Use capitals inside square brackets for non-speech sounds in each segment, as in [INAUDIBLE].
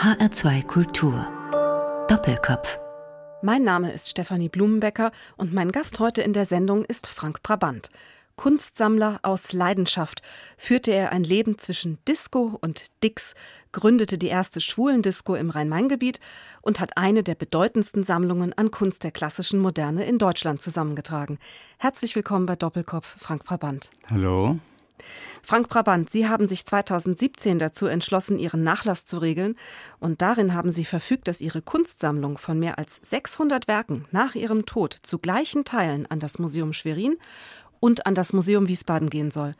HR2 Kultur. Doppelkopf. Mein Name ist Stefanie Blumenbecker und mein Gast heute in der Sendung ist Frank Brabant. Kunstsammler aus Leidenschaft führte er ein Leben zwischen Disco und Dix, gründete die erste Schwulendisco im Rhein-Main-Gebiet und hat eine der bedeutendsten Sammlungen an Kunst der klassischen Moderne in Deutschland zusammengetragen. Herzlich willkommen bei Doppelkopf, Frank Brabant. Hallo. Frank Brabant, Sie haben sich 2017 dazu entschlossen, Ihren Nachlass zu regeln. Und darin haben Sie verfügt, dass Ihre Kunstsammlung von mehr als 600 Werken nach Ihrem Tod zu gleichen Teilen an das Museum Schwerin und an das Museum Wiesbaden gehen soll.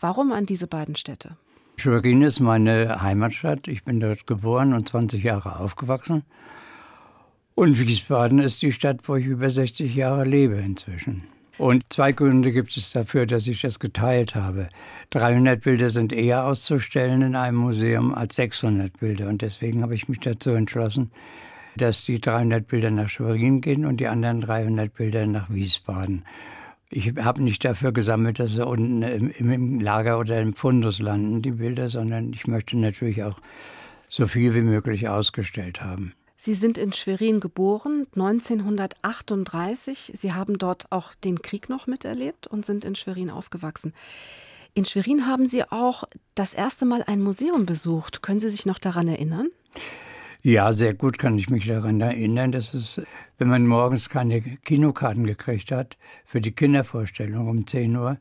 Warum an diese beiden Städte? Schwerin ist meine Heimatstadt. Ich bin dort geboren und 20 Jahre aufgewachsen. Und Wiesbaden ist die Stadt, wo ich über 60 Jahre lebe inzwischen. Und zwei Gründe gibt es dafür, dass ich das geteilt habe. 300 Bilder sind eher auszustellen in einem Museum als 600 Bilder. Und deswegen habe ich mich dazu entschlossen, dass die 300 Bilder nach Schwerin gehen und die anderen 300 Bilder nach Wiesbaden. Ich habe nicht dafür gesammelt, dass sie unten im, im Lager oder im Fundus landen, die Bilder, sondern ich möchte natürlich auch so viel wie möglich ausgestellt haben. Sie sind in Schwerin geboren, 1938. Sie haben dort auch den Krieg noch miterlebt und sind in Schwerin aufgewachsen. In Schwerin haben Sie auch das erste Mal ein Museum besucht. Können Sie sich noch daran erinnern? Ja, sehr gut kann ich mich daran erinnern. Das ist, wenn man morgens keine Kinokarten gekriegt hat für die Kindervorstellung um 10 Uhr,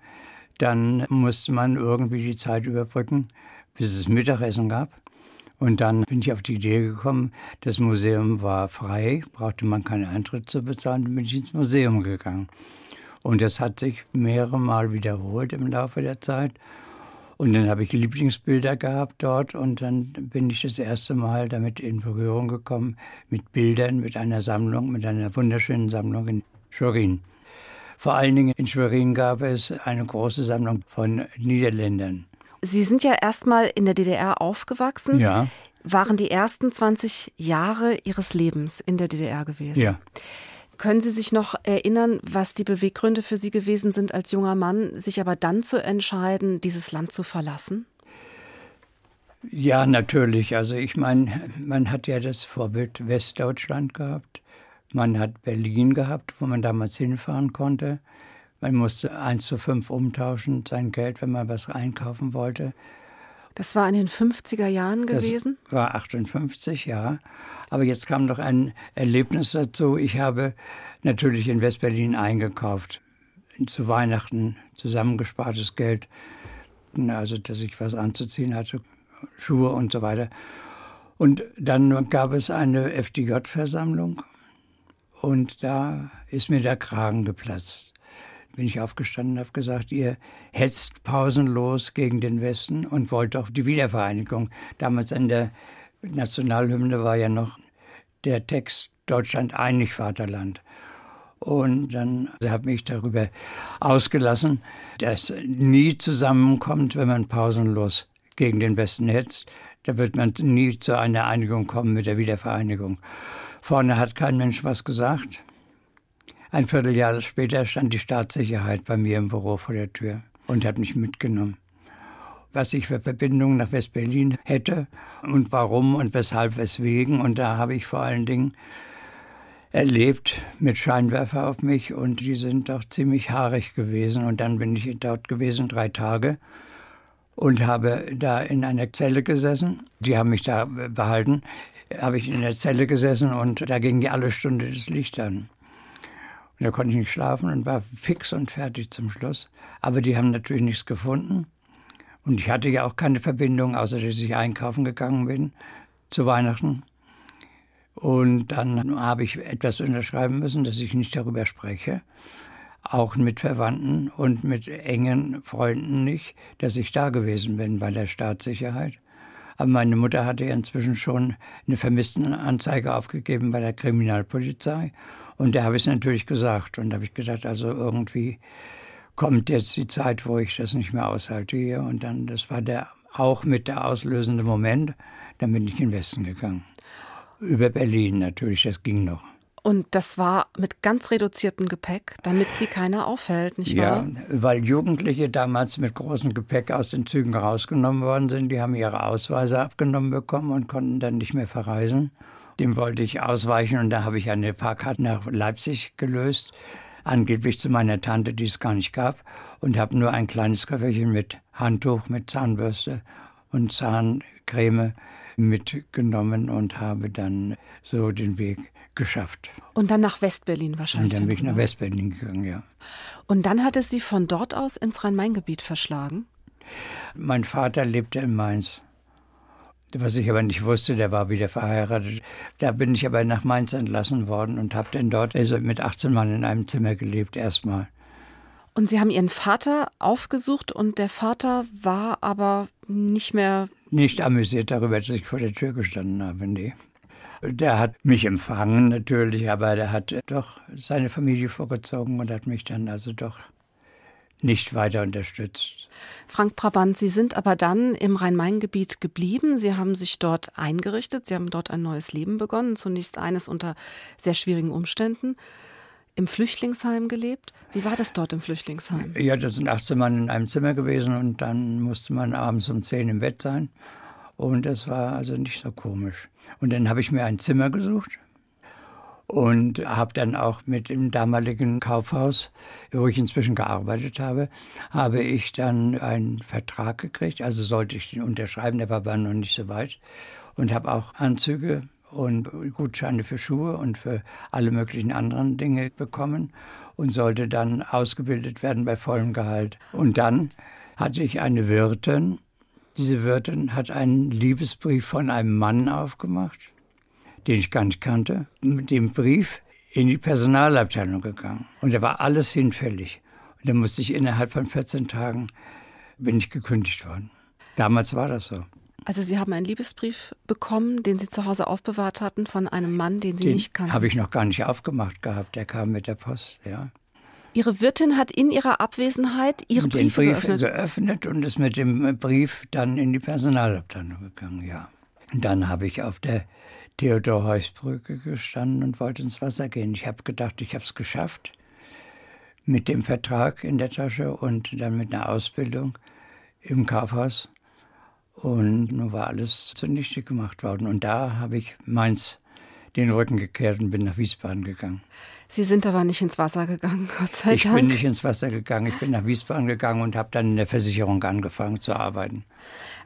dann musste man irgendwie die Zeit überbrücken, bis es Mittagessen gab. Und dann bin ich auf die Idee gekommen, das Museum war frei, brauchte man keinen Eintritt zu bezahlen, bin ich ins Museum gegangen. Und das hat sich mehrere Mal wiederholt im Laufe der Zeit. Und dann habe ich Lieblingsbilder gehabt dort und dann bin ich das erste Mal damit in Berührung gekommen mit Bildern, mit einer Sammlung, mit einer wunderschönen Sammlung in Schwerin. Vor allen Dingen in Schwerin gab es eine große Sammlung von Niederländern. Sie sind ja erstmal in der DDR aufgewachsen. Ja. Waren die ersten 20 Jahre Ihres Lebens in der DDR gewesen? Ja. Können Sie sich noch erinnern, was die Beweggründe für Sie gewesen sind als junger Mann, sich aber dann zu entscheiden, dieses Land zu verlassen? Ja, natürlich. Also ich meine, man hat ja das Vorbild Westdeutschland gehabt. Man hat Berlin gehabt, wo man damals hinfahren konnte. Man musste 1 zu 5 umtauschen, sein Geld, wenn man was einkaufen wollte. Das war in den 50er Jahren gewesen? Das war 58, ja. Aber jetzt kam noch ein Erlebnis dazu. Ich habe natürlich in Westberlin eingekauft. Zu Weihnachten zusammengespartes Geld. Also, dass ich was anzuziehen hatte, Schuhe und so weiter. Und dann gab es eine FDJ-Versammlung. Und da ist mir der Kragen geplatzt bin ich aufgestanden und habe gesagt, ihr hetzt pausenlos gegen den Westen und wollt doch die Wiedervereinigung. Damals an der Nationalhymne war ja noch der Text Deutschland einig Vaterland. Und dann habe ich darüber ausgelassen, dass nie zusammenkommt, wenn man pausenlos gegen den Westen hetzt. Da wird man nie zu einer Einigung kommen mit der Wiedervereinigung. Vorne hat kein Mensch was gesagt. Ein Vierteljahr später stand die Staatssicherheit bei mir im Büro vor der Tür und hat mich mitgenommen. Was ich für Verbindungen nach West-Berlin hätte und warum und weshalb, weswegen. Und da habe ich vor allen Dingen erlebt mit Scheinwerfer auf mich und die sind doch ziemlich haarig gewesen. Und dann bin ich dort gewesen, drei Tage und habe da in einer Zelle gesessen. Die haben mich da behalten. Habe ich in der Zelle gesessen und da ging die alle Stunde das Licht an. Da konnte ich nicht schlafen und war fix und fertig zum Schluss. Aber die haben natürlich nichts gefunden. Und ich hatte ja auch keine Verbindung, außer dass ich einkaufen gegangen bin zu Weihnachten. Und dann habe ich etwas unterschreiben müssen, dass ich nicht darüber spreche. Auch mit Verwandten und mit engen Freunden nicht, dass ich da gewesen bin bei der Staatssicherheit. Aber meine Mutter hatte ja inzwischen schon eine Vermisstenanzeige aufgegeben bei der Kriminalpolizei. Und da habe ich es natürlich gesagt. Und da habe ich gesagt, also irgendwie kommt jetzt die Zeit, wo ich das nicht mehr aushalte hier. Und dann, das war der auch mit der auslösende Moment. Dann bin ich in den Westen gegangen. Über Berlin natürlich, das ging noch. Und das war mit ganz reduziertem Gepäck, damit sie keiner auffällt, nicht wahr? Ja, weil Jugendliche damals mit großem Gepäck aus den Zügen rausgenommen worden sind. Die haben ihre Ausweise abgenommen bekommen und konnten dann nicht mehr verreisen. Dem wollte ich ausweichen und da habe ich eine Fahrkarte nach Leipzig gelöst, angeblich zu meiner Tante, die es gar nicht gab, und habe nur ein kleines Köfferchen mit Handtuch, mit Zahnbürste und Zahncreme mitgenommen und habe dann so den Weg geschafft. Und dann nach Westberlin wahrscheinlich. Und dann bin ich nach Westberlin gegangen, ja. Und dann hat es Sie von dort aus ins Rhein-Main-Gebiet verschlagen? Mein Vater lebte in Mainz. Was ich aber nicht wusste, der war wieder verheiratet. Da bin ich aber nach Mainz entlassen worden und habe dann dort also mit 18 Mann in einem Zimmer gelebt, erstmal. Und Sie haben Ihren Vater aufgesucht und der Vater war aber nicht mehr. Nicht amüsiert darüber, dass ich vor der Tür gestanden habe, nee. Der hat mich empfangen natürlich, aber der hat doch seine Familie vorgezogen und hat mich dann also doch nicht weiter unterstützt. Frank Brabant, Sie sind aber dann im Rhein-Main-Gebiet geblieben. Sie haben sich dort eingerichtet. Sie haben dort ein neues Leben begonnen. Zunächst eines unter sehr schwierigen Umständen. Im Flüchtlingsheim gelebt. Wie war das dort im Flüchtlingsheim? Ja, da sind 18 Mann in einem Zimmer gewesen und dann musste man abends um 10 im Bett sein. Und das war also nicht so komisch. Und dann habe ich mir ein Zimmer gesucht und habe dann auch mit dem damaligen Kaufhaus, wo ich inzwischen gearbeitet habe, habe ich dann einen Vertrag gekriegt. Also sollte ich den unterschreiben, der war aber noch nicht so weit. Und habe auch Anzüge und Gutscheine für Schuhe und für alle möglichen anderen Dinge bekommen und sollte dann ausgebildet werden bei vollem Gehalt. Und dann hatte ich eine Wirtin, diese Wirtin hat einen Liebesbrief von einem Mann aufgemacht, den ich gar nicht kannte, mit dem Brief in die Personalabteilung gegangen. Und da war alles hinfällig. Und da musste ich innerhalb von 14 Tagen, bin ich gekündigt worden. Damals war das so. Also Sie haben einen Liebesbrief bekommen, den Sie zu Hause aufbewahrt hatten von einem Mann, den Sie den nicht kannten. Habe ich noch gar nicht aufgemacht gehabt. Der kam mit der Post, ja. Ihre Wirtin hat in ihrer Abwesenheit Ihre den Briefe Brief geöffnet. geöffnet und ist mit dem Brief dann in die Personalabteilung gegangen, ja. Und dann habe ich auf der Theodor-Heuss-Brücke gestanden und wollte ins Wasser gehen. Ich habe gedacht, ich habe es geschafft mit dem Vertrag in der Tasche und dann mit einer Ausbildung im Kaufhaus. Und nun war alles zunichte gemacht worden. Und da habe ich Mainz den Rücken gekehrt und bin nach Wiesbaden gegangen. Sie sind aber nicht ins Wasser gegangen, [LAUGHS] Gott sei Ich Dank. bin nicht ins Wasser gegangen, ich bin nach Wiesbaden gegangen und habe dann in der Versicherung angefangen zu arbeiten.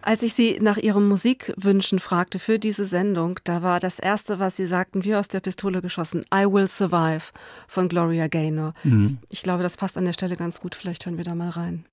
Als ich Sie nach Ihren Musikwünschen fragte für diese Sendung, da war das Erste, was Sie sagten, wie aus der Pistole geschossen, I Will Survive von Gloria Gaynor. Mhm. Ich glaube, das passt an der Stelle ganz gut. Vielleicht hören wir da mal rein.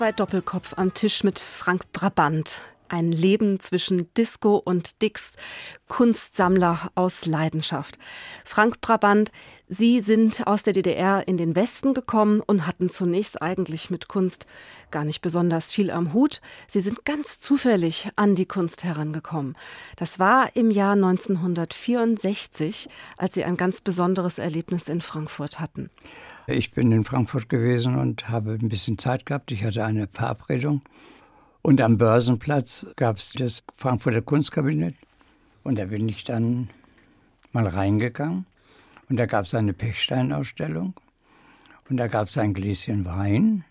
HR2 Doppelkopf am Tisch mit Frank Brabant. Ein Leben zwischen Disco und Dix, Kunstsammler aus Leidenschaft. Frank Brabant, Sie sind aus der DDR in den Westen gekommen und hatten zunächst eigentlich mit Kunst gar nicht besonders viel am Hut. Sie sind ganz zufällig an die Kunst herangekommen. Das war im Jahr 1964, als Sie ein ganz besonderes Erlebnis in Frankfurt hatten. Ich bin in Frankfurt gewesen und habe ein bisschen Zeit gehabt. Ich hatte eine Verabredung. Und am Börsenplatz gab es das Frankfurter Kunstkabinett. Und da bin ich dann mal reingegangen. Und da gab es eine Pechstein-Ausstellung. Und da gab es ein Gläschen Wein.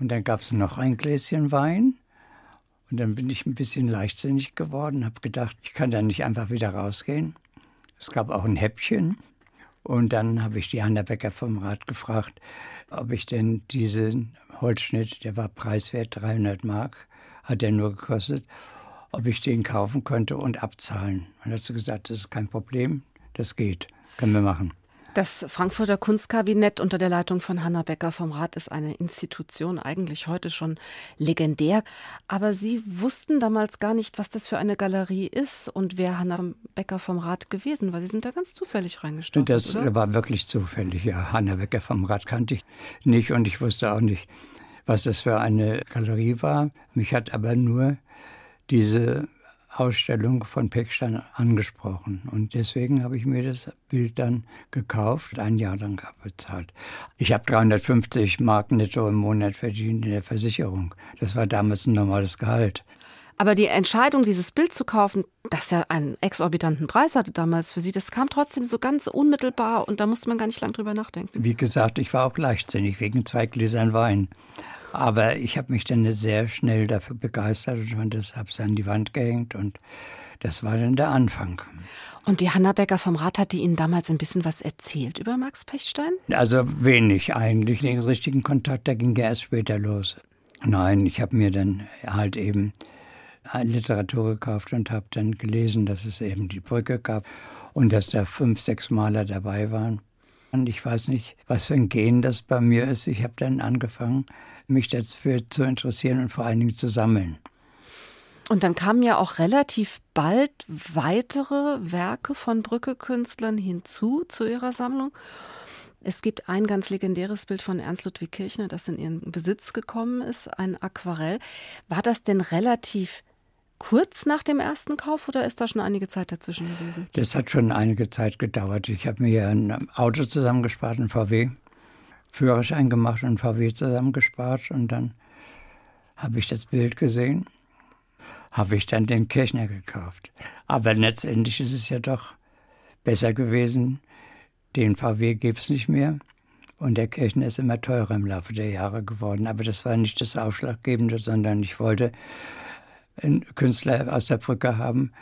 Und dann gab es noch ein Gläschen Wein. Und dann bin ich ein bisschen leichtsinnig geworden, habe gedacht, ich kann da nicht einfach wieder rausgehen. Es gab auch ein Häppchen. Und dann habe ich die Hanna Becker vom Rat gefragt, ob ich denn diesen Holzschnitt, der war preiswert, 300 Mark, hat er nur gekostet, ob ich den kaufen könnte und abzahlen. Und hat sie gesagt, das ist kein Problem, das geht, können wir machen. Das Frankfurter Kunstkabinett unter der Leitung von Hanna Becker vom Rat ist eine Institution, eigentlich heute schon legendär. Aber Sie wussten damals gar nicht, was das für eine Galerie ist und wer Hanna Becker vom Rat gewesen war. Sie sind da ganz zufällig reingestolpert. Das oder? war wirklich zufällig, ja. Hanna Becker vom Rat kannte ich nicht und ich wusste auch nicht, was das für eine Galerie war. Mich hat aber nur diese Ausstellung von Peckstein angesprochen. Und deswegen habe ich mir das Bild dann gekauft, ein Jahr lang abbezahlt. Ich habe 350 Mark netto im Monat verdient in der Versicherung. Das war damals ein normales Gehalt. Aber die Entscheidung, dieses Bild zu kaufen, das ja einen exorbitanten Preis hatte damals für Sie, das kam trotzdem so ganz unmittelbar und da musste man gar nicht lange drüber nachdenken. Wie gesagt, ich war auch leichtsinnig wegen zwei Gläsern Wein. Aber ich habe mich dann sehr schnell dafür begeistert und das habe es an die Wand gehängt und das war dann der Anfang. Und die Hanna Becker vom Rat hat die Ihnen damals ein bisschen was erzählt über Max Pechstein? Also wenig eigentlich. Den richtigen Kontakt, der ging ja erst später los. Nein, ich habe mir dann halt eben Literatur gekauft und habe dann gelesen, dass es eben die Brücke gab und dass da fünf, sechs Maler dabei waren. Und ich weiß nicht, was für ein Gen das bei mir ist. Ich habe dann angefangen, mich dafür zu interessieren und vor allen Dingen zu sammeln. Und dann kamen ja auch relativ bald weitere Werke von Brücke-Künstlern hinzu zu ihrer Sammlung. Es gibt ein ganz legendäres Bild von Ernst Ludwig Kirchner, das in ihren Besitz gekommen ist, ein Aquarell. War das denn relativ kurz nach dem ersten Kauf oder ist da schon einige Zeit dazwischen gewesen? Das hat schon einige Zeit gedauert. Ich habe mir ja ein Auto zusammengespart, ein VW. Führerschein gemacht und VW zusammengespart und dann habe ich das Bild gesehen, habe ich dann den Kirchner gekauft. Aber letztendlich ist es ja doch besser gewesen, den VW gibt es nicht mehr und der Kirchner ist immer teurer im Laufe der Jahre geworden. Aber das war nicht das Ausschlaggebende, sondern ich wollte einen Künstler aus der Brücke haben,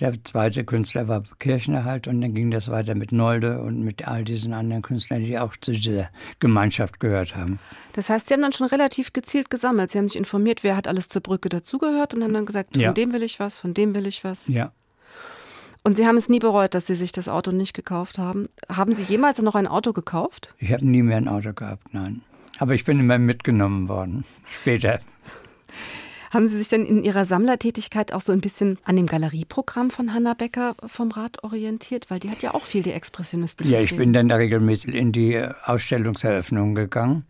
der zweite Künstler war Kirchner halt und dann ging das weiter mit Nolde und mit all diesen anderen Künstlern, die auch zu dieser Gemeinschaft gehört haben. Das heißt, Sie haben dann schon relativ gezielt gesammelt. Sie haben sich informiert, wer hat alles zur Brücke dazugehört und haben dann gesagt, von Ja. dem will ich was, von dem will ich was. Ja. Und Sie haben es nie bereut, dass Sie sich das Auto nicht gekauft haben. Haben Sie jemals noch ein Auto gekauft? Ich habe nie mehr ein Auto gehabt, nein. Aber ich bin immer mitgenommen worden. Später. Haben Sie sich denn in Ihrer Sammlertätigkeit auch so ein bisschen an dem Galerieprogramm von Hanna Becker vom Rat orientiert? Weil die hat ja auch viel die Expressionisten Ja, ich bin dann da regelmäßig in die Ausstellungseröffnung gegangen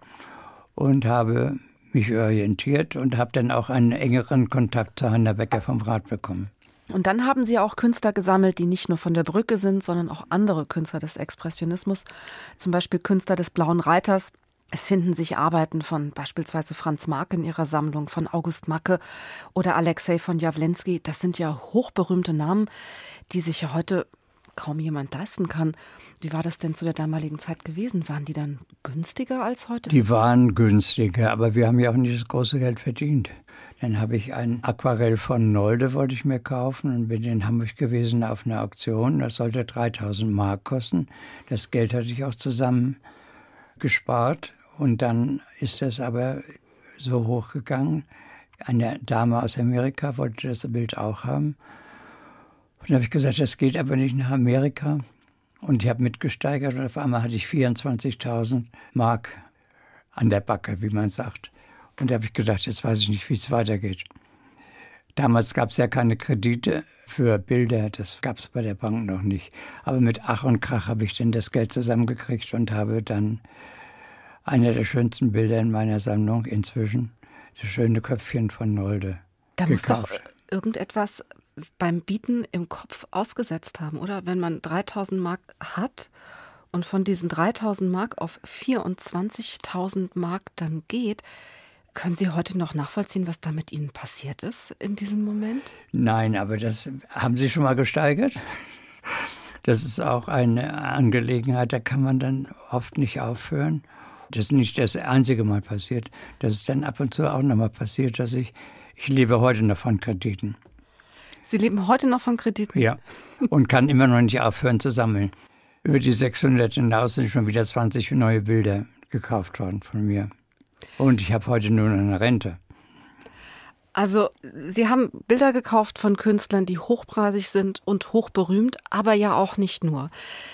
und habe mich orientiert und habe dann auch einen engeren Kontakt zu Hanna Becker vom Rat bekommen. Und dann haben Sie auch Künstler gesammelt, die nicht nur von der Brücke sind, sondern auch andere Künstler des Expressionismus, zum Beispiel Künstler des Blauen Reiters. Es finden sich Arbeiten von beispielsweise Franz Marc in ihrer Sammlung, von August Macke oder Alexei von Jawlensky. Das sind ja hochberühmte Namen, die sich ja heute kaum jemand leisten kann. Wie war das denn zu der damaligen Zeit gewesen? Waren die dann günstiger als heute? Die waren günstiger, aber wir haben ja auch nicht das große Geld verdient. Dann habe ich ein Aquarell von Nolde, wollte ich mir kaufen und bin in Hamburg gewesen auf einer Auktion. Das sollte 3000 Mark kosten. Das Geld hatte ich auch zusammen gespart und dann ist das aber so hochgegangen. Eine Dame aus Amerika wollte das Bild auch haben. Und dann habe ich gesagt, das geht aber nicht nach Amerika. Und ich habe mitgesteigert und auf einmal hatte ich 24.000 Mark an der Backe, wie man sagt. Und da habe ich gedacht, jetzt weiß ich nicht, wie es weitergeht. Damals gab es ja keine Kredite für Bilder, das gab es bei der Bank noch nicht. Aber mit Ach und Krach habe ich dann das Geld zusammengekriegt und habe dann einer der schönsten Bilder in meiner Sammlung inzwischen, das schöne Köpfchen von Nolde, Da muss doch gekauft. irgendetwas beim Bieten im Kopf ausgesetzt haben, oder? Wenn man 3000 Mark hat und von diesen 3000 Mark auf 24.000 Mark dann geht, können Sie heute noch nachvollziehen, was da mit Ihnen passiert ist in diesem Moment? Nein, aber das haben Sie schon mal gesteigert? Das ist auch eine Angelegenheit, da kann man dann oft nicht aufhören. Das ist nicht das einzige Mal passiert. Das ist dann ab und zu auch nochmal passiert, dass ich, ich lebe heute noch von Krediten. Sie leben heute noch von Krediten. Ja. Und kann immer noch nicht aufhören zu sammeln. Über die 600 hinaus sind schon wieder 20 neue Bilder gekauft worden von mir. Und ich habe heute nur eine Rente. Also, Sie haben Bilder gekauft von Künstlern, die hochpreisig sind und hochberühmt, aber ja auch nicht nur.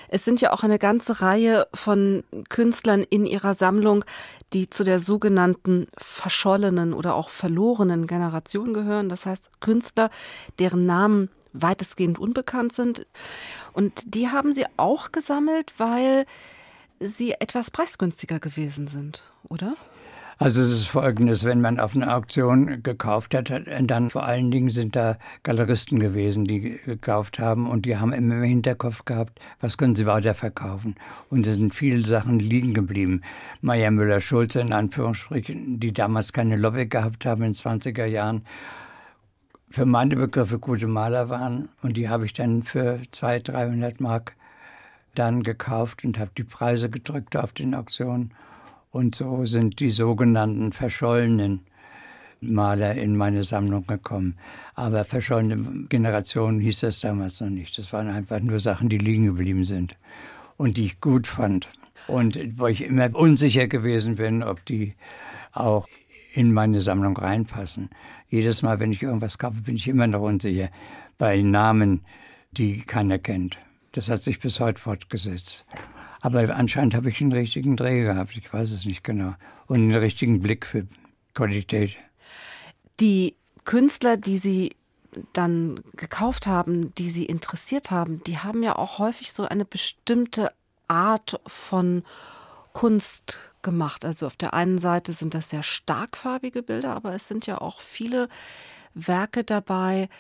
Es sind ja auch eine ganze Reihe von Künstlern in Ihrer Sammlung, die zu der sogenannten verschollenen oder auch verlorenen Generation gehören. Das heißt, Künstler, deren Namen weitestgehend unbekannt sind. Und die haben Sie auch gesammelt, weil sie etwas preisgünstiger gewesen sind, oder? Also es ist folgendes, wenn man auf einer Auktion gekauft hat, dann vor allen Dingen sind da Galeristen gewesen, die gekauft haben und die haben immer im Hinterkopf gehabt, was können sie weiterverkaufen. Und es sind viele Sachen liegen geblieben. Meier Müller-Schulze in Anführungsstrichen, die damals keine Lobby gehabt haben in den 20er Jahren, für meine Begriffe gute Maler waren und die habe ich dann für 200, 300 Mark dann gekauft und habe die Preise gedrückt auf den Auktionen. Und so sind die sogenannten verschollenen Maler in meine Sammlung gekommen. Aber verschollene Generationen hieß das damals noch nicht. Das waren einfach nur Sachen, die liegen geblieben sind und die ich gut fand. Und wo ich immer unsicher gewesen bin, ob die auch in meine Sammlung reinpassen. Jedes Mal, wenn ich irgendwas kaufe, bin ich immer noch unsicher bei Namen, die keiner kennt. Das hat sich bis heute fortgesetzt. Aber anscheinend habe ich den richtigen Dreh gehabt, ich weiß es nicht genau. Und einen richtigen Blick für Qualität. Die Künstler, die Sie dann gekauft haben, die Sie interessiert haben, die haben ja auch häufig so eine bestimmte Art von Kunst gemacht. Also auf der einen Seite sind das sehr starkfarbige Bilder, aber es sind ja auch viele Werke dabei,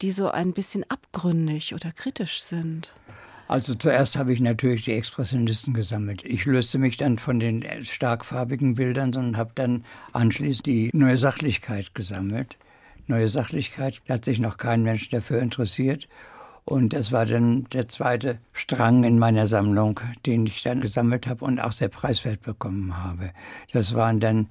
die so ein bisschen abgründig oder kritisch sind. Also zuerst habe ich natürlich die Expressionisten gesammelt. Ich löste mich dann von den starkfarbigen Bildern und habe dann anschließend die neue Sachlichkeit gesammelt. Neue Sachlichkeit, da hat sich noch kein Mensch dafür interessiert. Und das war dann der zweite Strang in meiner Sammlung, den ich dann gesammelt habe und auch sehr preiswert bekommen habe. Das waren dann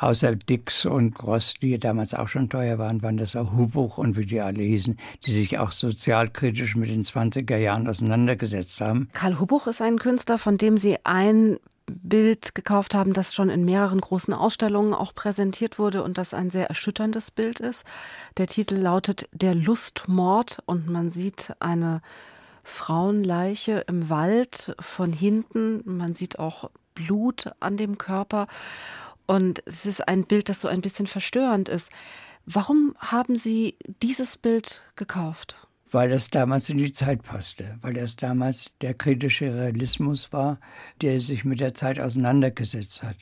außer Dix und Gross, die damals auch schon teuer waren, waren das auch Hubuch und wie die alle hießen, die sich auch sozialkritisch mit den 20er Jahren auseinandergesetzt haben. Karl Hubuch ist ein Künstler, von dem Sie ein Bild gekauft haben, das schon in mehreren großen Ausstellungen auch präsentiert wurde und das ein sehr erschütterndes Bild ist. Der Titel lautet Der Lustmord und man sieht eine Frauenleiche im Wald von hinten. Man sieht auch Blut an dem Körper. Und es ist ein Bild, das so ein bisschen verstörend ist. Warum haben Sie dieses Bild gekauft? Weil das damals in die Zeit passte, weil das damals der kritische Realismus war, der sich mit der Zeit auseinandergesetzt hat.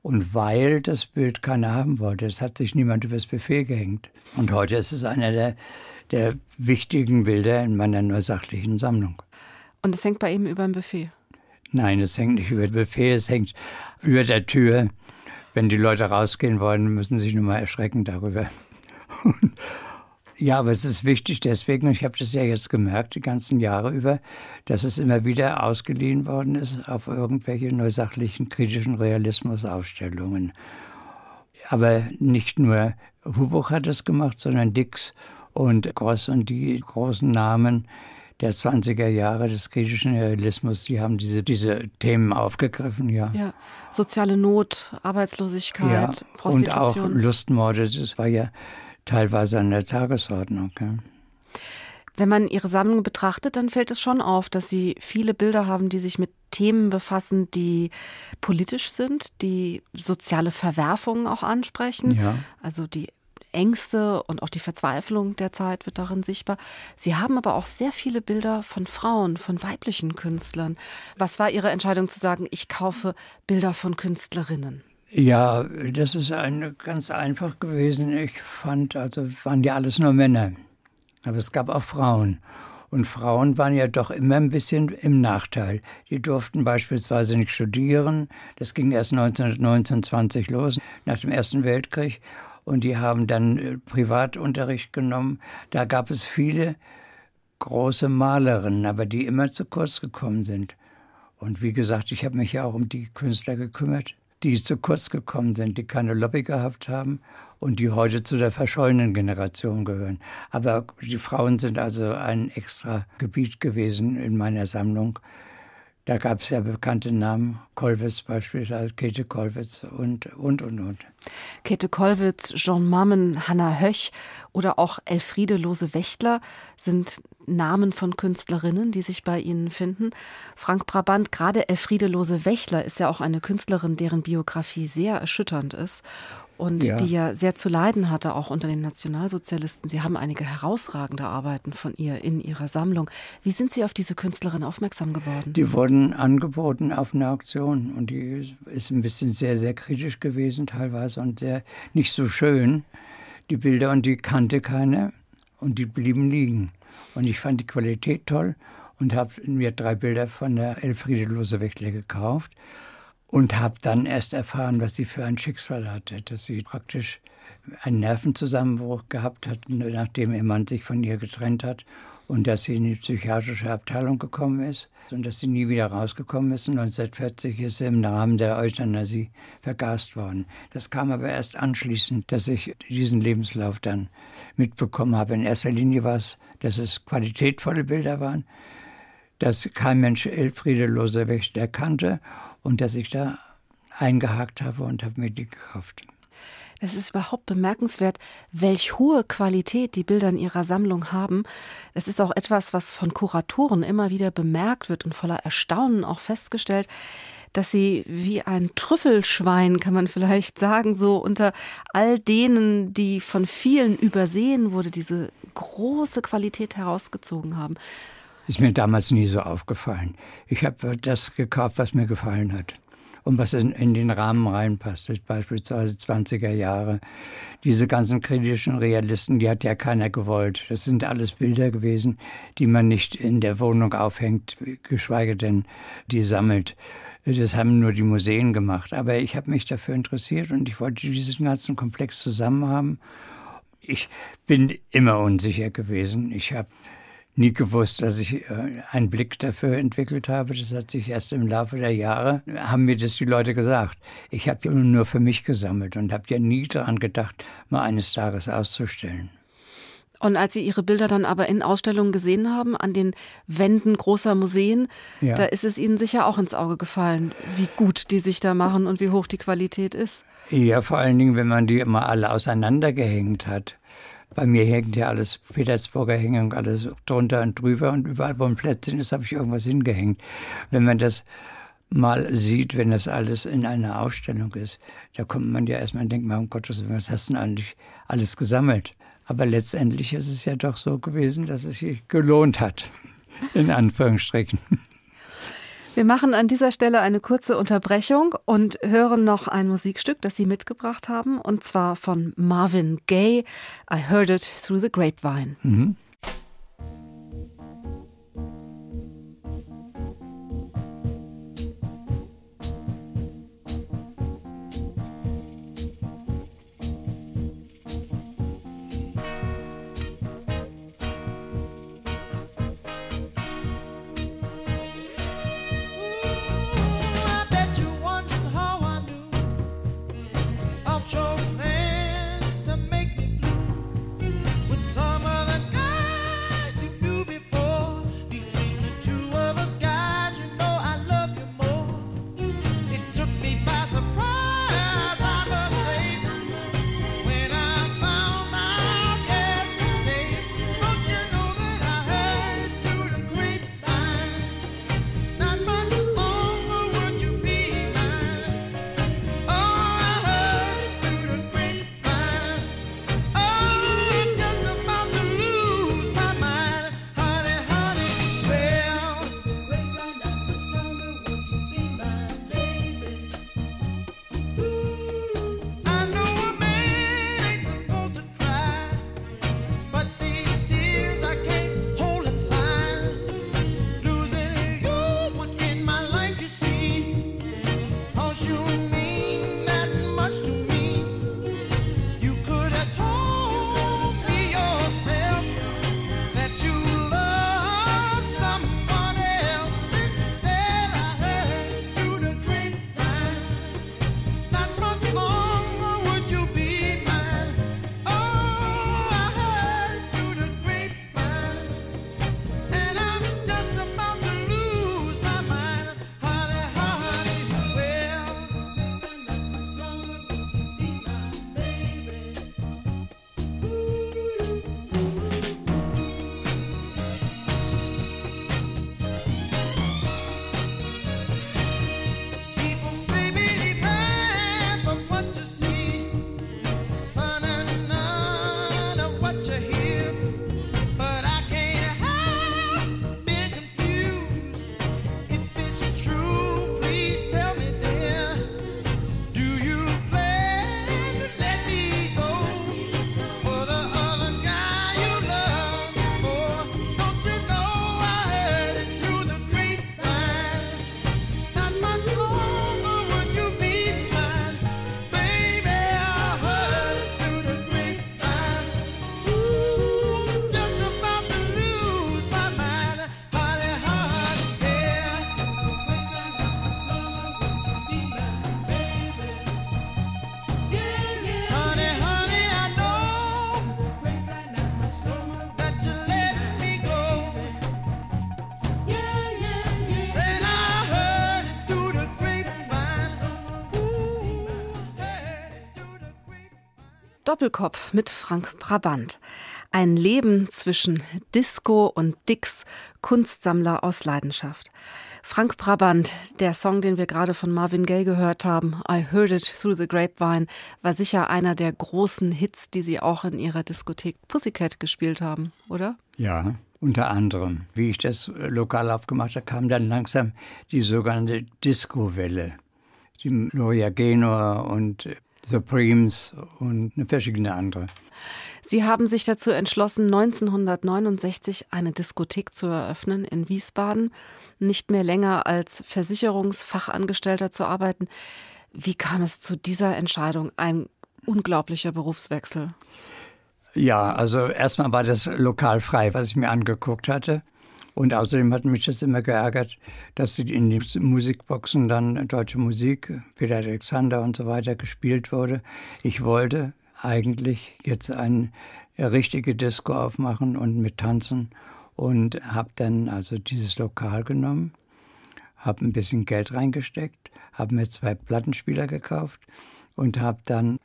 Und weil das Bild keiner haben wollte, es hat sich niemand übers Buffet gehängt. Und heute ist es einer der, der wichtigen Bilder in meiner nur sachlichen Sammlung. Und es hängt bei ihm über dem Buffet. Nein, es hängt nicht über dem Buffet, es hängt über der Tür wenn die Leute rausgehen wollen, müssen sie sich nur mal erschrecken darüber. ja, aber es ist wichtig deswegen, und ich habe das ja jetzt gemerkt, die ganzen Jahre über, dass es immer wieder ausgeliehen worden ist auf irgendwelche neusachlichen, kritischen Realismusausstellungen. Aber nicht nur Hubuch hat es gemacht, sondern Dix und Gross und die großen Namen, der 20er Jahre des griechischen Realismus, die haben diese, diese Themen aufgegriffen, ja. Ja, soziale Not, Arbeitslosigkeit, ja, Prostitution. Und auch Lustmorde, das war ja teilweise an der Tagesordnung. Ja. Wenn man ihre Sammlung betrachtet, dann fällt es schon auf, dass sie viele Bilder haben, die sich mit Themen befassen, die politisch sind, die soziale Verwerfungen auch ansprechen. Ja. Also die Ängste und auch die Verzweiflung der Zeit wird darin sichtbar. Sie haben aber auch sehr viele Bilder von Frauen, von weiblichen Künstlern. Was war Ihre Entscheidung zu sagen, ich kaufe Bilder von Künstlerinnen? Ja, das ist eine, ganz einfach gewesen. Ich fand, also waren ja alles nur Männer. Aber es gab auch Frauen. Und Frauen waren ja doch immer ein bisschen im Nachteil. Die durften beispielsweise nicht studieren. Das ging erst 1919, 20 los, nach dem Ersten Weltkrieg. Und die haben dann äh, Privatunterricht genommen. Da gab es viele große Malerinnen, aber die immer zu kurz gekommen sind. Und wie gesagt, ich habe mich ja auch um die Künstler gekümmert, die zu kurz gekommen sind, die keine Lobby gehabt haben und die heute zu der verschollenen Generation gehören. Aber die Frauen sind also ein extra Gebiet gewesen in meiner Sammlung. Da gab es ja bekannte Namen, Kollwitz beispielsweise, Käthe Kollwitz und, und, und, und. Käthe Kollwitz, Jean Mammen, Hannah Höch oder auch Elfriede Lose-Wächtler sind Namen von Künstlerinnen, die sich bei Ihnen finden. Frank Brabant, gerade Elfriede Lose-Wächtler ist ja auch eine Künstlerin, deren Biografie sehr erschütternd ist und ja. die ja sehr zu leiden hatte, auch unter den Nationalsozialisten. Sie haben einige herausragende Arbeiten von ihr in Ihrer Sammlung. Wie sind Sie auf diese Künstlerin aufmerksam geworden? Die wurden angeboten auf einer Auktion und die ist ein bisschen sehr, sehr kritisch gewesen teilweise und sehr nicht so schön, die Bilder, und die kannte keiner und die blieben liegen. Und ich fand die Qualität toll und habe mir drei Bilder von der Elfriede Lose-Wächtler gekauft und habe dann erst erfahren, was sie für ein Schicksal hatte, dass sie praktisch einen Nervenzusammenbruch gehabt hat, nachdem ihr Mann sich von ihr getrennt hat und dass sie in die psychiatrische Abteilung gekommen ist und dass sie nie wieder rausgekommen ist. 1940 ist sie im Rahmen der Euthanasie vergast worden. Das kam aber erst anschließend, dass ich diesen Lebenslauf dann mitbekommen habe. In erster Linie war es, dass es qualitätvolle Bilder waren, dass kein Mensch Elfriede Loser-Wächter kannte und dass ich da eingehakt habe und habe mir die gekauft. Es ist überhaupt bemerkenswert, welch hohe Qualität die Bilder in ihrer Sammlung haben. Es ist auch etwas, was von Kuratoren immer wieder bemerkt wird und voller Erstaunen auch festgestellt, dass sie wie ein Trüffelschwein, kann man vielleicht sagen, so unter all denen, die von vielen übersehen wurde, diese große Qualität herausgezogen haben. Ist mir damals nie so aufgefallen. Ich habe das gekauft, was mir gefallen hat und was in, in den Rahmen reinpasst. Beispielsweise 20er Jahre. Diese ganzen kritischen Realisten, die hat ja keiner gewollt. Das sind alles Bilder gewesen, die man nicht in der Wohnung aufhängt, geschweige denn die sammelt. Das haben nur die Museen gemacht. Aber ich habe mich dafür interessiert und ich wollte diesen ganzen Komplex zusammen haben. Ich bin immer unsicher gewesen. Ich habe nie gewusst, dass ich äh, einen Blick dafür entwickelt habe. Das hat sich erst im Laufe der Jahre, haben mir das die Leute gesagt. Ich habe ja nur für mich gesammelt und habe ja nie daran gedacht, mal eines Tages auszustellen. Und als Sie Ihre Bilder dann aber in Ausstellungen gesehen haben, an den Wänden großer Museen, ja. da ist es Ihnen sicher auch ins Auge gefallen, wie gut die sich da machen und wie hoch die Qualität ist. Ja, vor allen Dingen, wenn man die immer alle auseinandergehängt hat. Bei mir hängt ja alles Petersburger Hängung, alles drunter und drüber und überall, wo ein Plätzchen ist, habe ich irgendwas hingehängt. Wenn man das mal sieht, wenn das alles in einer Ausstellung ist, da kommt man ja erstmal und denkt, Gottes Willen, was hast du denn eigentlich alles gesammelt? Aber letztendlich ist es ja doch so gewesen, dass es sich gelohnt hat, in Anführungsstrichen. Wir machen an dieser Stelle eine kurze Unterbrechung und hören noch ein Musikstück, das Sie mitgebracht haben, und zwar von Marvin Gaye. I heard it through the grapevine. Mhm. Doppelkopf mit Frank Brabant. Ein Leben zwischen Disco und Dix, Kunstsammler aus Leidenschaft. Frank Brabant, der Song, den wir gerade von Marvin Gaye gehört haben, I Heard It Through the Grapevine, war sicher einer der großen Hits, die Sie auch in Ihrer Diskothek Pussycat gespielt haben, oder? Ja, unter anderem. Wie ich das lokal aufgemacht habe, kam dann langsam die sogenannte Disco-Welle. Die Gloria Gaynor und Supremes und verschiedene andere. Sie haben sich dazu entschlossen, 1969 eine Diskothek zu eröffnen in Wiesbaden, nicht mehr länger als Versicherungsfachangestellter zu arbeiten. Wie kam es zu dieser Entscheidung? Ein unglaublicher Berufswechsel. Ja, also erstmal war das lokal frei, was ich mir angeguckt hatte. Und außerdem hat mich das immer geärgert, dass in den Musikboxen dann deutsche Musik, Peter Alexander und so weiter gespielt wurde. Ich wollte eigentlich jetzt eine richtige Disco aufmachen und mit tanzen und habe dann also dieses Lokal genommen, habe ein bisschen Geld reingesteckt, habe mir zwei Plattenspieler gekauft und habe dann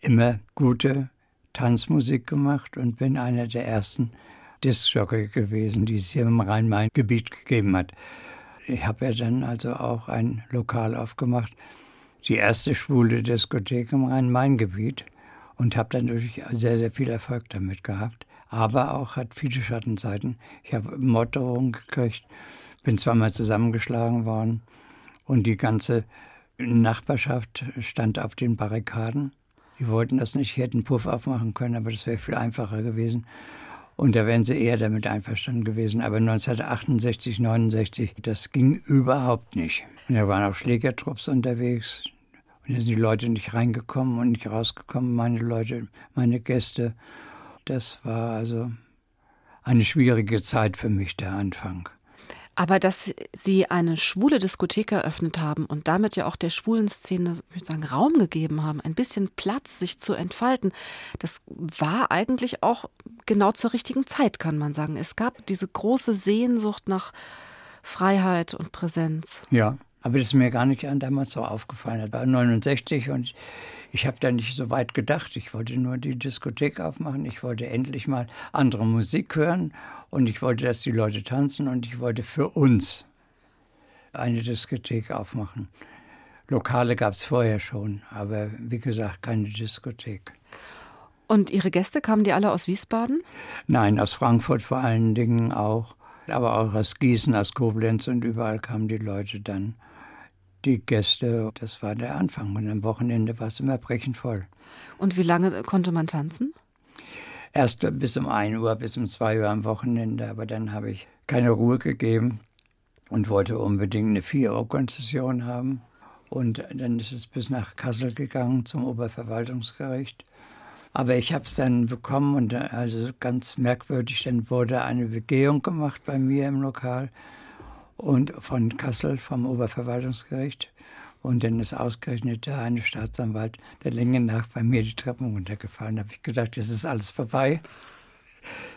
immer gute Tanzmusik gemacht und bin einer der ersten Discjockey gewesen, die es hier im Rhein-Main-Gebiet gegeben hat. Ich habe ja dann also auch ein Lokal aufgemacht, die erste schwule Diskothek im Rhein-Main-Gebiet und habe dann natürlich sehr, sehr viel Erfolg damit gehabt. Aber auch hat viele Schattenseiten. Ich habe Morddrohungen gekriegt, bin zweimal zusammengeschlagen worden und die ganze Nachbarschaft stand auf den Barrikaden. Die wollten das nicht, hätten Puff aufmachen können, aber das wäre viel einfacher gewesen. Und da wären sie eher damit einverstanden gewesen. Aber 1968, 69, das ging überhaupt nicht. Und da waren auch Schlägertrupps unterwegs. Und da sind die Leute nicht reingekommen und nicht rausgekommen, meine Leute, meine Gäste. Das war also eine schwierige Zeit für mich, der Anfang. Aber dass Sie eine schwule Diskothek eröffnet haben und damit ja auch der schwulen Szene ich würde sagen, Raum gegeben haben, ein bisschen Platz, sich zu entfalten, das war eigentlich auch genau zur richtigen Zeit, kann man sagen. Es gab diese große Sehnsucht nach Freiheit und Präsenz. Ja, aber das ist mir gar nicht damals so aufgefallen. Das war 69 und ich habe da nicht so weit gedacht. Ich wollte nur die Diskothek aufmachen. Ich wollte endlich mal andere Musik hören und ich wollte, dass die Leute tanzen und ich wollte für uns eine Diskothek aufmachen. Lokale gab es vorher schon, aber wie gesagt, keine Diskothek. Und Ihre Gäste kamen die alle aus Wiesbaden? Nein, aus Frankfurt vor allen Dingen auch, aber auch aus Gießen, aus Koblenz und überall kamen die Leute dann. Die Gäste, das war der Anfang und am Wochenende war es immer brechend voll. Und wie lange konnte man tanzen? Erst bis um 1 Uhr, bis um 2 Uhr am Wochenende, aber dann habe ich keine Ruhe gegeben und wollte unbedingt eine 4 Uhr Konzession haben. Und dann ist es bis nach Kassel gegangen zum Oberverwaltungsgericht. Aber ich habe es dann bekommen und also ganz merkwürdig, dann wurde eine Begehung gemacht bei mir im Lokal und von Kassel vom Oberverwaltungsgericht. Und dann ist ausgerechnet der eine Staatsanwalt der Länge nach bei mir die Treppen runtergefallen. Da habe ich gedacht, jetzt ist alles vorbei.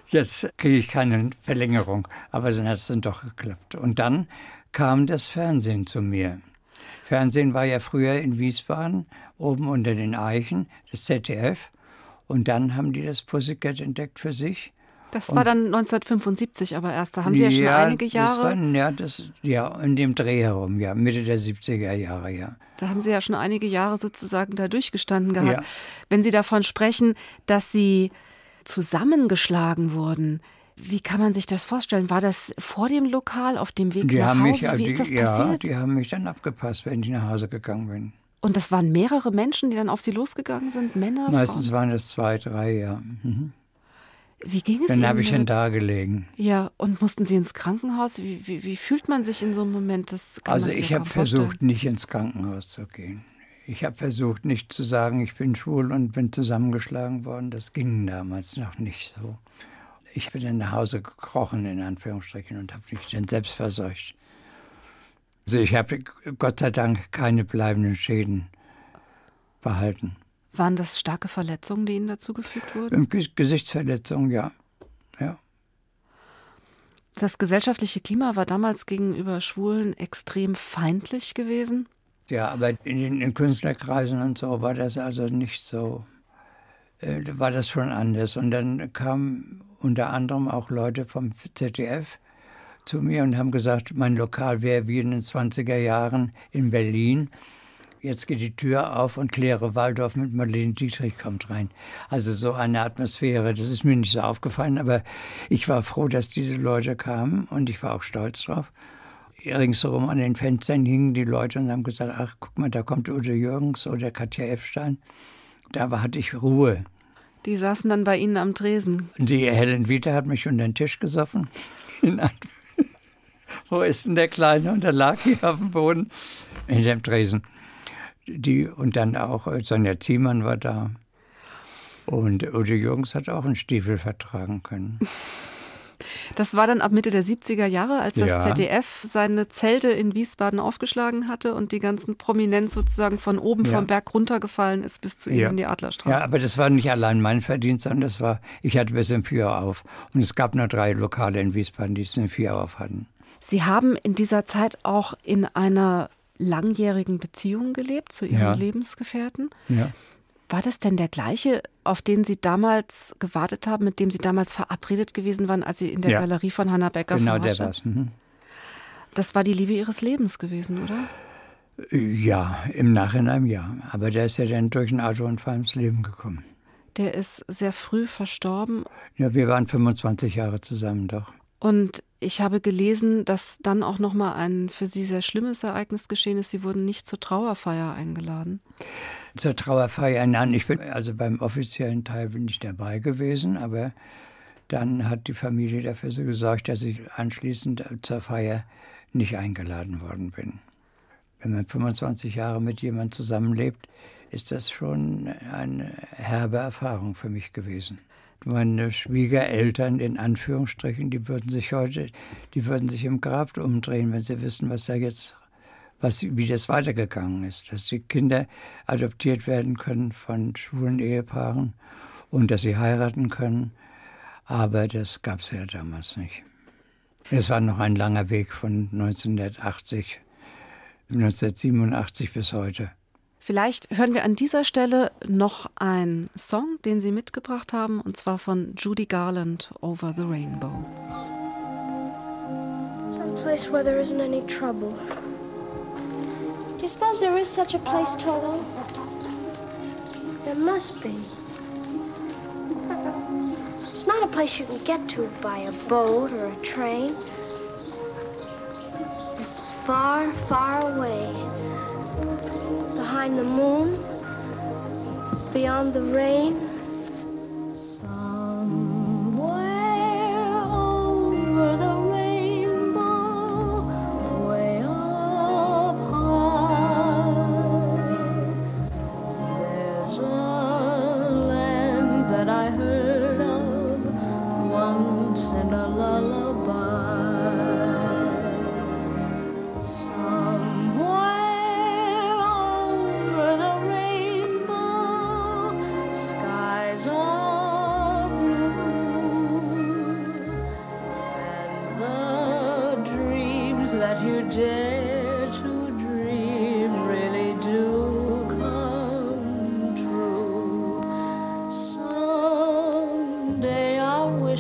Jetzt kriege ich keine Verlängerung. Aber dann hat es dann doch geklappt. Und dann kam das Fernsehen zu mir. Fernsehen war ja früher in Wiesbaden, oben unter den Eichen, das ZDF. Und dann haben die das Pussycat entdeckt für sich. Das war dann 1975, aber erst, da haben Sie ja schon einige Jahre. Das war, ja, das, ja, in dem Dreh herum, ja, Mitte der 70er Jahre, ja. Da haben Sie ja schon einige Jahre sozusagen da durchgestanden gehabt. Ja. Wenn Sie davon sprechen, dass Sie zusammengeschlagen wurden, wie kann man sich das vorstellen? War das vor dem Lokal, auf dem Weg die nach Hause? Mich, wie die, ist das ja, passiert? die haben mich dann abgepasst, wenn ich nach Hause gegangen bin. Und das waren mehrere Menschen, die dann auf Sie losgegangen sind? Männer? Meistens Frauen? waren es zwei, drei, ja. Mhm. Wie ging es Dann Ihnen habe ich dann da gelegen. Ja, und mussten Sie ins Krankenhaus? Wie, wie, wie fühlt man sich in so einem Moment? Das kann Also ich habe vorstellen. versucht, nicht ins Krankenhaus zu gehen. Ich habe versucht, nicht zu sagen, ich bin schwul und bin zusammengeschlagen worden. Das ging damals noch nicht so. Ich bin dann nach Hause gekrochen, in Anführungsstrichen, und habe mich dann selbst verseucht. Also ich habe Gott sei Dank keine bleibenden Schäden behalten. Waren das starke Verletzungen, die Ihnen dazu gefügt wurden? Ge- Gesichtsverletzung, ja. ja. Das gesellschaftliche Klima war damals gegenüber Schwulen extrem feindlich gewesen. Ja, aber in den Künstlerkreisen und so war das also nicht so äh, war das schon anders. Und dann kamen unter anderem auch Leute vom ZDF zu mir und haben gesagt, mein Lokal wäre wie in den 20er Jahren in Berlin. Jetzt geht die Tür auf und Claire Waldorf mit Marlene Dietrich kommt rein. Also so eine Atmosphäre, das ist mir nicht so aufgefallen, aber ich war froh, dass diese Leute kamen und ich war auch stolz drauf. Ringsherum an den Fenstern hingen die Leute und haben gesagt, ach, guck mal, da kommt Udo Jürgens oder Katja Epstein. Da hatte ich Ruhe. Die saßen dann bei Ihnen am Tresen. Die Helen Vita hat mich unter den Tisch gesoffen. [LAUGHS] [LAUGHS] Wo ist denn der Kleine? Und da lag hier auf dem Boden in dem Tresen. Die, und dann auch äh, Sonja Ziemann war da. Und Udo Jürgens hat auch einen Stiefel vertragen können. [LAUGHS] Das war dann ab Mitte der 70er Jahre, als das Ja. ZDF seine Zelte in Wiesbaden aufgeschlagen hatte und die ganzen Prominenz sozusagen von oben Ja. vom Berg runtergefallen ist bis zu Ihnen Ja. in die Adlerstraße. Ja, aber das war nicht allein mein Verdienst, sondern das war, ich hatte bis um vier auf. Und es gab nur drei Lokale in Wiesbaden, die es um vier auf hatten. Sie haben in dieser Zeit auch in einer langjährigen Beziehung gelebt zu Ihrem Ja. Lebensgefährten. Ja. War das denn der gleiche, auf den Sie damals gewartet haben, mit dem Sie damals verabredet gewesen waren, als Sie in der Ja. Galerie von Hannah Becker Genau der war's. Mhm. Das war die Liebe Ihres Lebens gewesen, oder? Ja, im Nachhinein ja. Aber der ist ja dann durch einen Autounfall ins Leben gekommen. Der ist sehr früh verstorben Ja, wir waren 25 Jahre zusammen doch. und ich habe gelesen, dass dann auch noch mal ein für Sie sehr schlimmes Ereignis geschehen ist. Sie wurden nicht zur Trauerfeier eingeladen. Zur Trauerfeier, nein, ich bin, also beim offiziellen Teil bin ich dabei gewesen, aber dann hat die Familie dafür so gesorgt, dass ich anschließend zur Feier nicht eingeladen worden bin. Wenn man 25 Jahre mit jemandem zusammenlebt, ist das schon eine herbe Erfahrung für mich gewesen. Meine Schwiegereltern in Anführungsstrichen, die würden sich heute, die würden sich im Grab umdrehen, wenn sie wissen, was da jetzt, was, wie das weitergegangen ist. Dass die Kinder adoptiert werden können von schwulen Ehepaaren und dass sie heiraten können. Aber das gab es ja damals nicht. Es war noch ein langer Weg von 1980, 1987 bis heute. Vielleicht hören wir an dieser Stelle noch einen Song, den Sie mitgebracht haben, und zwar von Judy Garland, Over the Rainbow. Someplace where there isn't any trouble. Do you suppose there is such a place, Toto? There must be. It's not a place you can get to by a boat or a train. It's far, far away. Behind the moon, beyond the rain.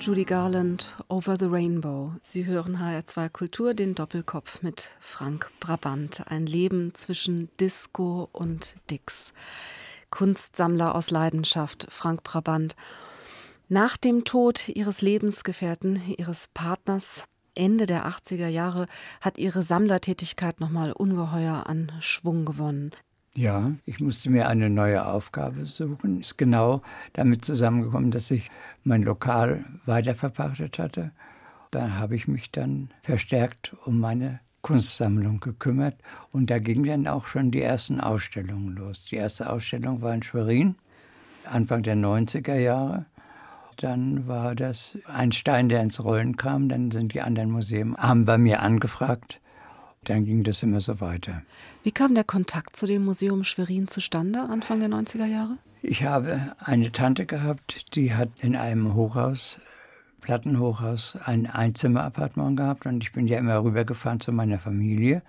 Judy Garland, Over the Rainbow. Sie hören HR2 Kultur, den Doppelkopf mit Frank Brabant. Ein Leben zwischen Disco und Dix. Kunstsammler aus Leidenschaft, Frank Brabant. Nach dem Tod ihres Lebensgefährten, ihres Partners, Ende der 80er Jahre, hat ihre Sammlertätigkeit nochmal ungeheuer an Schwung gewonnen. Ja, ich musste mir eine neue Aufgabe suchen. Ist genau damit zusammengekommen, dass ich mein Lokal weiterverpachtet hatte. Da habe ich mich dann verstärkt um meine Kunstsammlung gekümmert und da gingen dann auch schon die ersten Ausstellungen los. Die erste Ausstellung war in Schwerin, Anfang der 90er Jahre. Dann war das ein Stein, der ins Rollen kam. Dann sind die anderen Museen, haben bei mir angefragt, dann ging das immer so weiter. Wie kam der Kontakt zu dem Museum Schwerin zustande, Anfang der 90er Jahre? Ich habe eine Tante gehabt, die hat in einem Hochhaus, Plattenhochhaus, ein Einzimmerappartement gehabt und ich bin ja immer rübergefahren zu meiner Familie.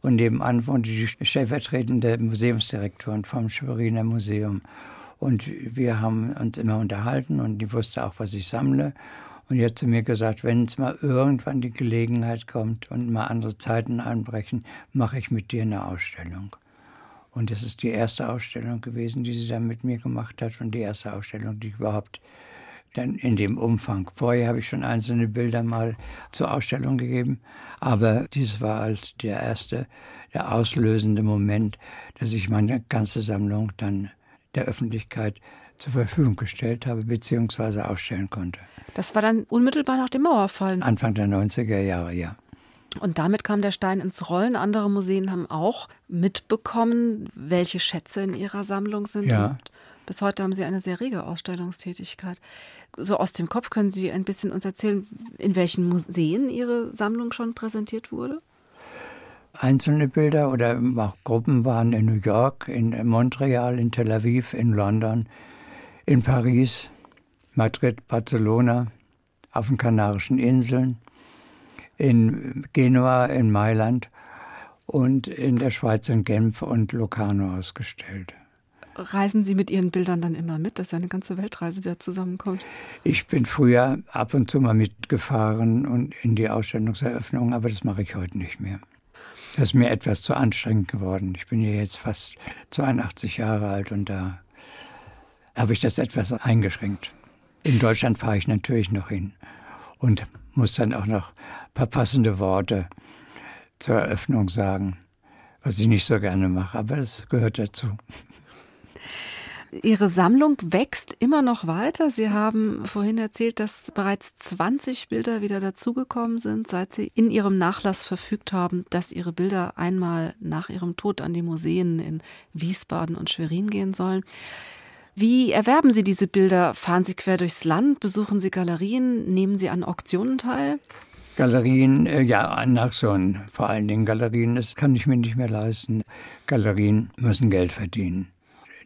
Und nebenan wohnte die stellvertretende Museumsdirektorin vom Schweriner Museum. Und wir haben uns immer unterhalten und die wusste auch, was ich sammle. Und die hat zu mir gesagt, wenn es mal irgendwann die Gelegenheit kommt und mal andere Zeiten anbrechen, mache ich mit dir eine Ausstellung. Und das ist die erste Ausstellung gewesen, die sie dann mit mir gemacht hat und die erste Ausstellung, die ich überhaupt dann in dem Umfang. Vorher habe ich schon einzelne Bilder mal zur Ausstellung gegeben, aber dies war halt der erste, der auslösende Moment, dass ich meine ganze Sammlung dann der Öffentlichkeit zur Verfügung gestellt habe bzw. ausstellen konnte. Das war dann unmittelbar nach dem Mauerfall. Anfang der 90er Jahre, ja. Und damit kam der Stein ins Rollen. Andere Museen haben auch mitbekommen, welche Schätze in ihrer Sammlung sind. Ja. Bis heute haben Sie eine sehr rege Ausstellungstätigkeit. So aus dem Kopf können Sie ein bisschen uns erzählen, in welchen Museen Ihre Sammlung schon präsentiert wurde? Einzelne Bilder oder auch Gruppen waren in New York, in Montreal, in Tel Aviv, in London, in Paris, Madrid, Barcelona, auf den Kanarischen Inseln, in Genua, in Mailand und in der Schweiz in Genf und Locarno ausgestellt. Reisen Sie mit Ihren Bildern dann immer mit? Das ist ja eine ganze Weltreise, die da zusammenkommt. Ich bin früher ab und zu mal mitgefahren und in die Ausstellungseröffnung, aber das mache ich heute nicht mehr. Das ist mir etwas zu anstrengend geworden. Ich bin ja jetzt fast 82 Jahre alt und da habe ich das etwas eingeschränkt. In Deutschland fahre ich natürlich noch hin und muss dann auch noch ein paar passende Worte zur Eröffnung sagen, was ich nicht so gerne mache, aber es gehört dazu. Ihre Sammlung wächst immer noch weiter. Sie haben vorhin erzählt, dass bereits 20 Bilder wieder dazugekommen sind, seit Sie in Ihrem Nachlass verfügt haben, dass Ihre Bilder einmal nach Ihrem Tod an die Museen in Wiesbaden und Schwerin gehen sollen. Wie erwerben Sie diese Bilder? Fahren Sie quer durchs Land? Besuchen Sie Galerien? Nehmen Sie an Auktionen teil? Galerien, äh, ja, an Auktionen. Vor allen Dingen Galerien, das kann ich mir nicht mehr leisten. Galerien müssen Geld verdienen.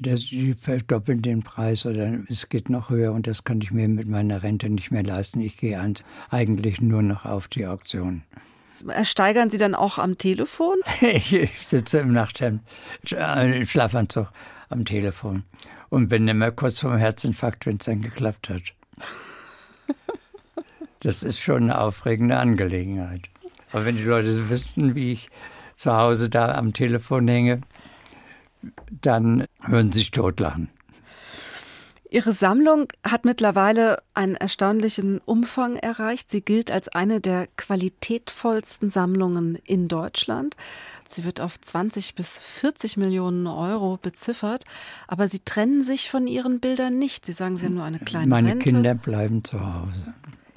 Das, die verdoppeln den Preis oder es geht noch höher und das kann ich mir mit meiner Rente nicht mehr leisten. Ich gehe an, eigentlich nur noch auf die Auktion. Ersteigern Sie dann auch am Telefon? [LAUGHS] Ich, sitze im Nachthemd, äh, im Schlafanzug am Telefon und bin immer kurz vorm Herzinfarkt, wenn es dann geklappt hat. Das ist schon eine aufregende Angelegenheit. Aber wenn die Leute wüssten, wie ich zu Hause da am Telefon hänge, dann würden sie sich totlachen. Ihre Sammlung hat mittlerweile einen erstaunlichen Umfang erreicht. Sie gilt als eine der qualitätvollsten Sammlungen in Deutschland. Sie wird auf 20 bis 40 Millionen Euro beziffert, aber Sie trennen sich von Ihren Bildern nicht. Sie sagen, Sie haben nur eine kleine Meine Rente. Kinder bleiben zu Hause.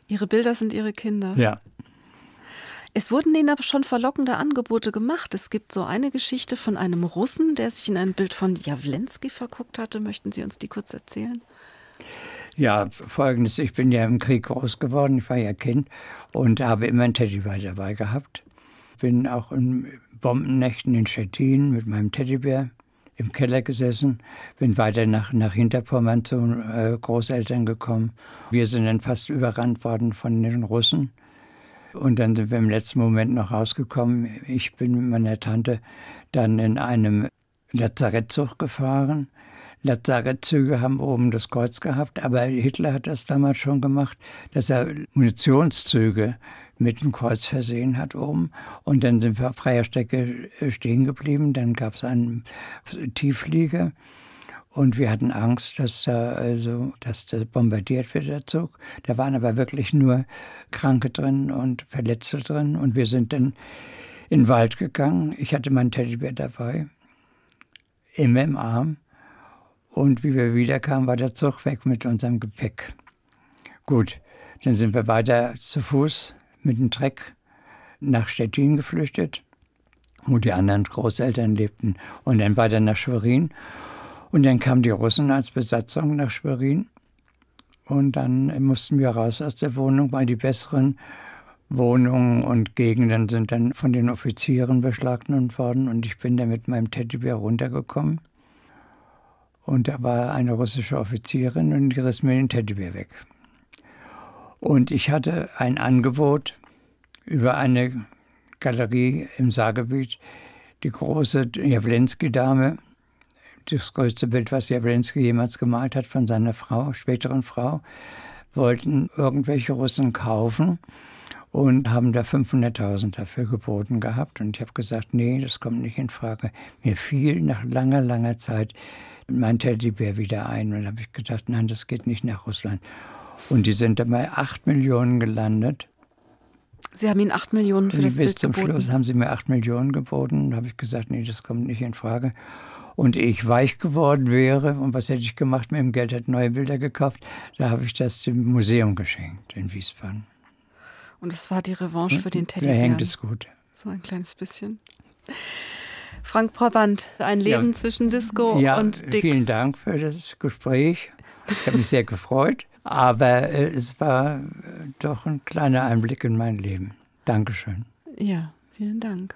Ihre Bilder sind Ihre Kinder. Ja. Es wurden Ihnen aber schon verlockende Angebote gemacht. Es gibt so eine Geschichte von einem Russen, der sich in ein Bild von Jawlensky verguckt hatte. Möchten Sie uns die kurz erzählen? Ja, folgendes, ich bin ja im Krieg groß geworden, ich war ja Kind und habe immer einen Teddybär dabei gehabt. Bin auch in Bombennächten in Stettin mit meinem Teddybär im Keller gesessen, bin weiter nach, nach Hinterpommern zu äh, Großeltern gekommen. Wir sind dann fast überrannt worden von den Russen. Und dann sind wir im letzten Moment noch rausgekommen. Ich bin mit meiner Tante dann in einem Lazarettzug gefahren, Lazarettzüge haben oben das Kreuz gehabt, aber Hitler hat das damals schon gemacht, dass er Munitionszüge mit dem Kreuz versehen hat oben. Und dann sind wir auf freier Strecke stehen geblieben. Dann gab es einen Tiefflieger. Und wir hatten Angst, dass, also, dass das bombardiert wird, der Zug. Da waren aber wirklich nur Kranke drin und Verletzte drin. Und wir sind dann in den Wald gegangen. Ich hatte mein Teddybär dabei, immer im Arm. Und wie wir wiederkamen, war der Zug weg mit unserem Gepäck. Gut, dann sind wir weiter zu Fuß mit dem Treck nach Stettin geflüchtet, wo die anderen Großeltern lebten. Und dann weiter nach Schwerin. Und dann kamen die Russen als Besatzung nach Schwerin. Und dann mussten wir raus aus der Wohnung, weil die besseren Wohnungen und Gegenden sind dann von den Offizieren beschlagnahmt worden. Und ich bin dann mit meinem Teddybär runtergekommen. Und da war eine russische Offizierin und die riss mir den Teddybär weg. Und ich hatte ein Angebot über eine Galerie im Saargebiet, die große Jawlensky-Dame, das größte Bild, was Jawlensky jemals gemalt hat von seiner Frau, späteren Frau, wollten irgendwelche Russen kaufen und haben da 500.000 dafür geboten gehabt. Und ich habe gesagt, nee, das kommt nicht in Frage. Mir fiel nach langer, langer Zeit mein Teddybär wieder ein. Und habe ich gedacht, nein, das geht nicht nach Russland. Und die sind dann bei 8 Millionen gelandet. Sie haben Ihnen 8 Millionen für das bis Bild zum geboten. Schluss haben sie mir 8 Millionen geboten. Da habe ich gesagt, nee, das kommt nicht in Frage. Und ich weich geworden wäre, und was hätte ich gemacht mit dem Geld, hätte neue Bilder gekauft, da habe ich das dem Museum geschenkt in Wiesbaden. Und es war die Revanche für den Da Teddybär. hängt es gut. So ein kleines bisschen. Frank Brabant, ein Leben Ja. zwischen Disco ja, und Dix. vielen Dank für das Gespräch. Ich habe mich sehr gefreut. Aber äh, es war äh, doch ein kleiner Einblick in mein Leben. Dankeschön. Ja, vielen Dank.